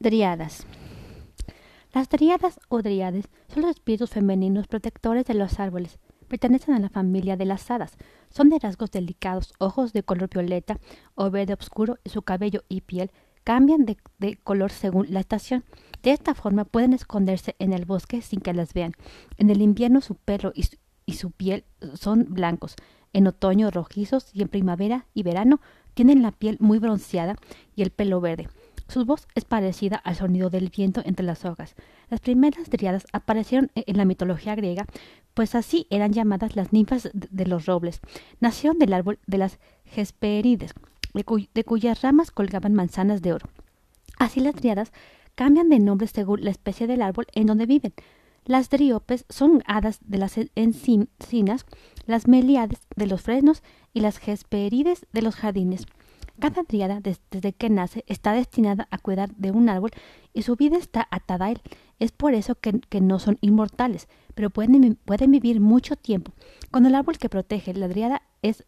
Driadas. Las driadas o driades son los espíritus femeninos protectores de los árboles. Pertenecen a la familia de las hadas. Son de rasgos delicados, ojos de color violeta o verde oscuro y su cabello y piel cambian de, color según la estación. De esta forma pueden esconderse en el bosque sin que las vean. En el invierno su pelo y su piel son blancos, en otoño rojizos y en primavera y verano tienen la piel muy bronceada y el pelo verde. Su voz es parecida al sonido del viento entre las hojas. Las primeras driadas aparecieron en la mitología griega, pues así eran llamadas las ninfas de los robles. Nacieron del árbol de las Hesperides, de, cuy de cuyas ramas colgaban manzanas de oro. Así las driadas cambian de nombre según la especie del árbol en donde viven. Las dríopes son hadas de las encinas, las meliades de los fresnos y las hesperides de los jardines. Cada driada, desde que nace, está destinada a cuidar de un árbol y su vida está atada a él. Es por eso que, no son inmortales, pero pueden, pueden, vivir mucho tiempo. Cuando el árbol que protege la driada es,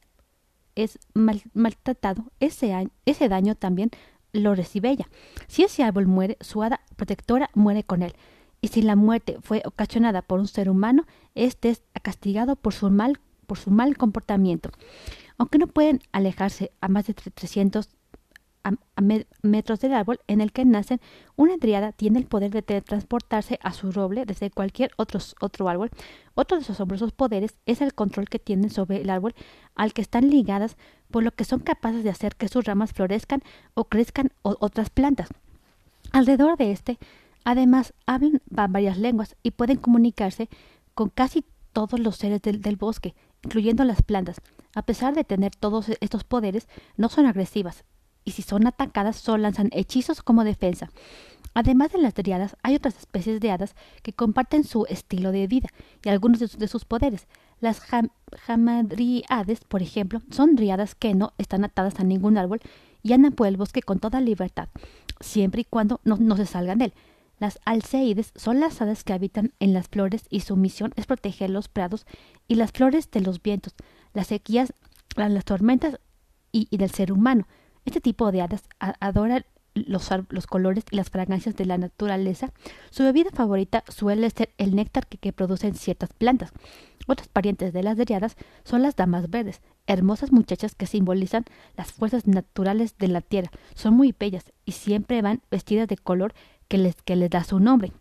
es mal, maltratado, ese, ese daño también lo recibe ella. Si ese árbol muere, su hada protectora muere con él. Y si la muerte fue ocasionada por un ser humano, éste es castigado por su mal, por su mal comportamiento. Aunque no pueden alejarse a más de 300 a, a metros del árbol en el que nacen, una driada tiene el poder de teletransportarse a su roble desde cualquier otro, otro árbol. Otro de sus asombrosos poderes es el control que tienen sobre el árbol al que están ligadas, por lo que son capaces de hacer que sus ramas florezcan o crezcan o otras plantas. Alrededor de este, además, hablan varias lenguas y pueden comunicarse con casi todos los seres del bosque, incluyendo las plantas. A pesar de tener todos estos poderes, no son agresivas, y si son atacadas solo lanzan hechizos como defensa. Además de las driadas, hay otras especies de hadas que comparten su estilo de vida y algunos de, sus poderes. Las jamadriades, por ejemplo, son driadas que no están atadas a ningún árbol y andan por el bosque con toda libertad, siempre y cuando no se salgan de él. Las alceides son las hadas que habitan en las flores y su misión es proteger los prados y las flores de los vientos, las sequías, las tormentas y, del ser humano. Este tipo de hadas adora los, colores y las fragancias de la naturaleza. Su bebida favorita suele ser el néctar que, producen ciertas plantas. Otras parientes de las driadas son las damas verdes, hermosas muchachas que simbolizan las fuerzas naturales de la tierra. Son muy bellas y siempre van vestidas de color que les, que les da su nombre.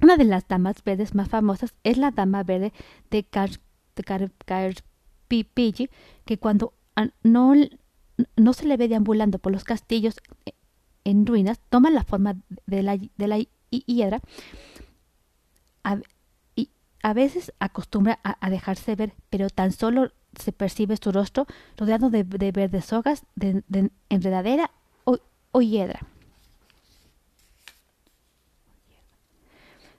Una de las damas verdes más famosas es la dama verde de Carpipilli, que cuando no, no se le ve deambulando por los castillos en ruinas, toma la forma de la, de la hiedra a, y a veces acostumbra a, dejarse ver, pero tan solo se percibe su rostro rodeado de, de verdes hojas de, de enredadera o, o hiedra.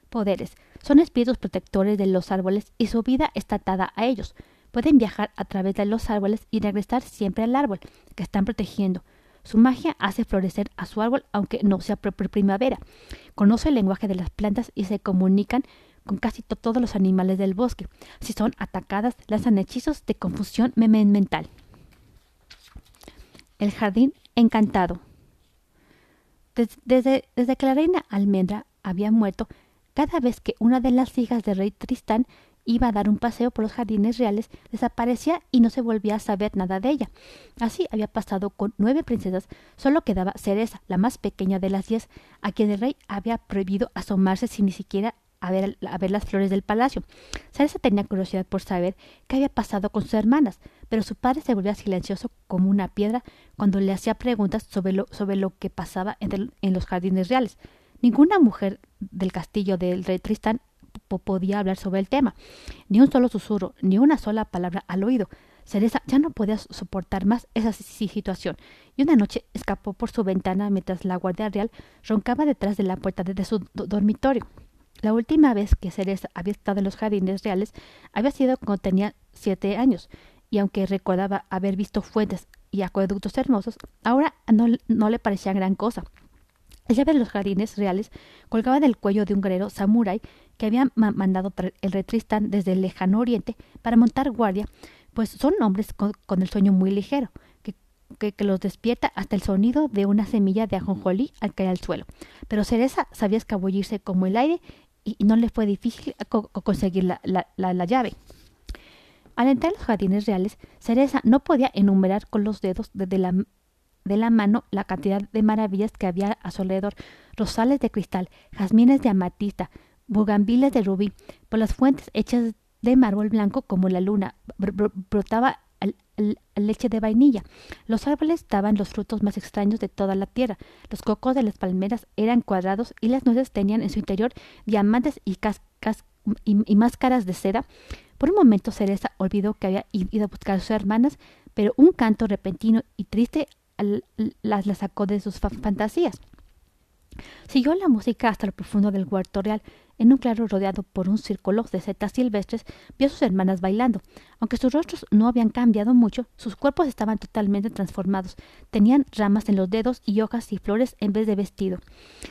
Poderes. Son espíritus protectores de los árboles y su vida está atada a ellos. Pueden viajar a través de los árboles y regresar siempre al árbol que están protegiendo. Su magia hace florecer a su árbol aunque no sea primavera. Conoce el lenguaje de las plantas y se comunican con casi to todos los animales del bosque. Si son atacadas, lanzan hechizos de confusión mental. El jardín encantado. Desde, desde, desde que la reina almendra había muerto, cada vez que una de las hijas del rey Tristán iba a dar un paseo por los jardines reales, desaparecía y no se volvía a saber nada de ella. Así había pasado con nueve princesas, solo quedaba Cereza, la más pequeña de las diez, a quien el rey había prohibido asomarse sin ni siquiera a ver, las flores del palacio. Cereza tenía curiosidad por saber qué había pasado con sus hermanas, pero su padre se volvía silencioso como una piedra cuando le hacía preguntas sobre lo, que pasaba en los jardines reales. Ninguna mujer del castillo del rey Tristán podía hablar sobre el tema. Ni un solo susurro, ni una sola palabra al oído. Cereza ya no podía soportar más esa situación, y una noche escapó por su ventana mientras la guardia real roncaba detrás de la puerta de su dormitorio. La última vez que Cereza había estado en los jardines reales había sido cuando tenía siete años, y aunque recordaba haber visto fuentes y acueductos hermosos, ahora no, no le parecía gran cosa. La llave de los jardines reales colgaba del cuello de un guerrero samurái que había ma mandado el rey Tristán desde el lejano oriente para montar guardia, pues son hombres con, el sueño muy ligero, que que, los despierta hasta el sonido de una semilla de ajonjolí al caer al suelo. Pero Cereza sabía escabullirse como el aire y, no le fue difícil conseguir la, la, llave. Al entrar en los jardines reales, Cereza no podía enumerar con los dedos desde la, de la mano la cantidad de maravillas que había a su alrededor, rosales de cristal, jazmines de amatista, bugambiles de rubí, por las fuentes hechas de mármol blanco como la luna, brotaba leche de vainilla. Los árboles daban los frutos más extraños de toda la tierra. Los cocos de las palmeras eran cuadrados y las nueces tenían en su interior diamantes y, y, máscaras de seda. Por un momento Cereza olvidó que había ido a buscar a sus hermanas, pero un canto repentino y triste las la sacó de sus fantasías. Siguió la música hasta lo profundo del huerto real. En un claro rodeado por un círculo de setas silvestres, vio a sus hermanas bailando. Aunque sus rostros no habían cambiado mucho, sus cuerpos estaban totalmente transformados. Tenían ramas en los dedos y hojas y flores en vez de vestido.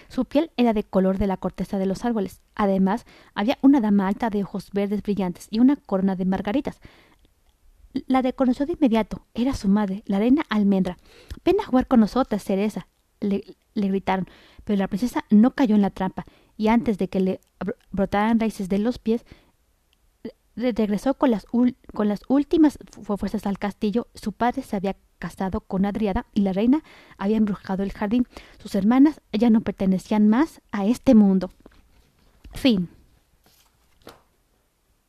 Su piel era de color de la corteza de los árboles. Además, había una dama alta de ojos verdes brillantes y una corona de margaritas. La reconoció de inmediato. Era su madre, la reina almendra. Ven a jugar con nosotras, Cereza, le, gritaron. Pero la princesa no cayó en la trampa y antes de que le brotaran raíces de los pies, regresó con las, con las últimas fuerzas al castillo. Su padre se había casado con Adriada y la reina había embrujado el jardín. Sus hermanas ya no pertenecían más a este mundo. Fin.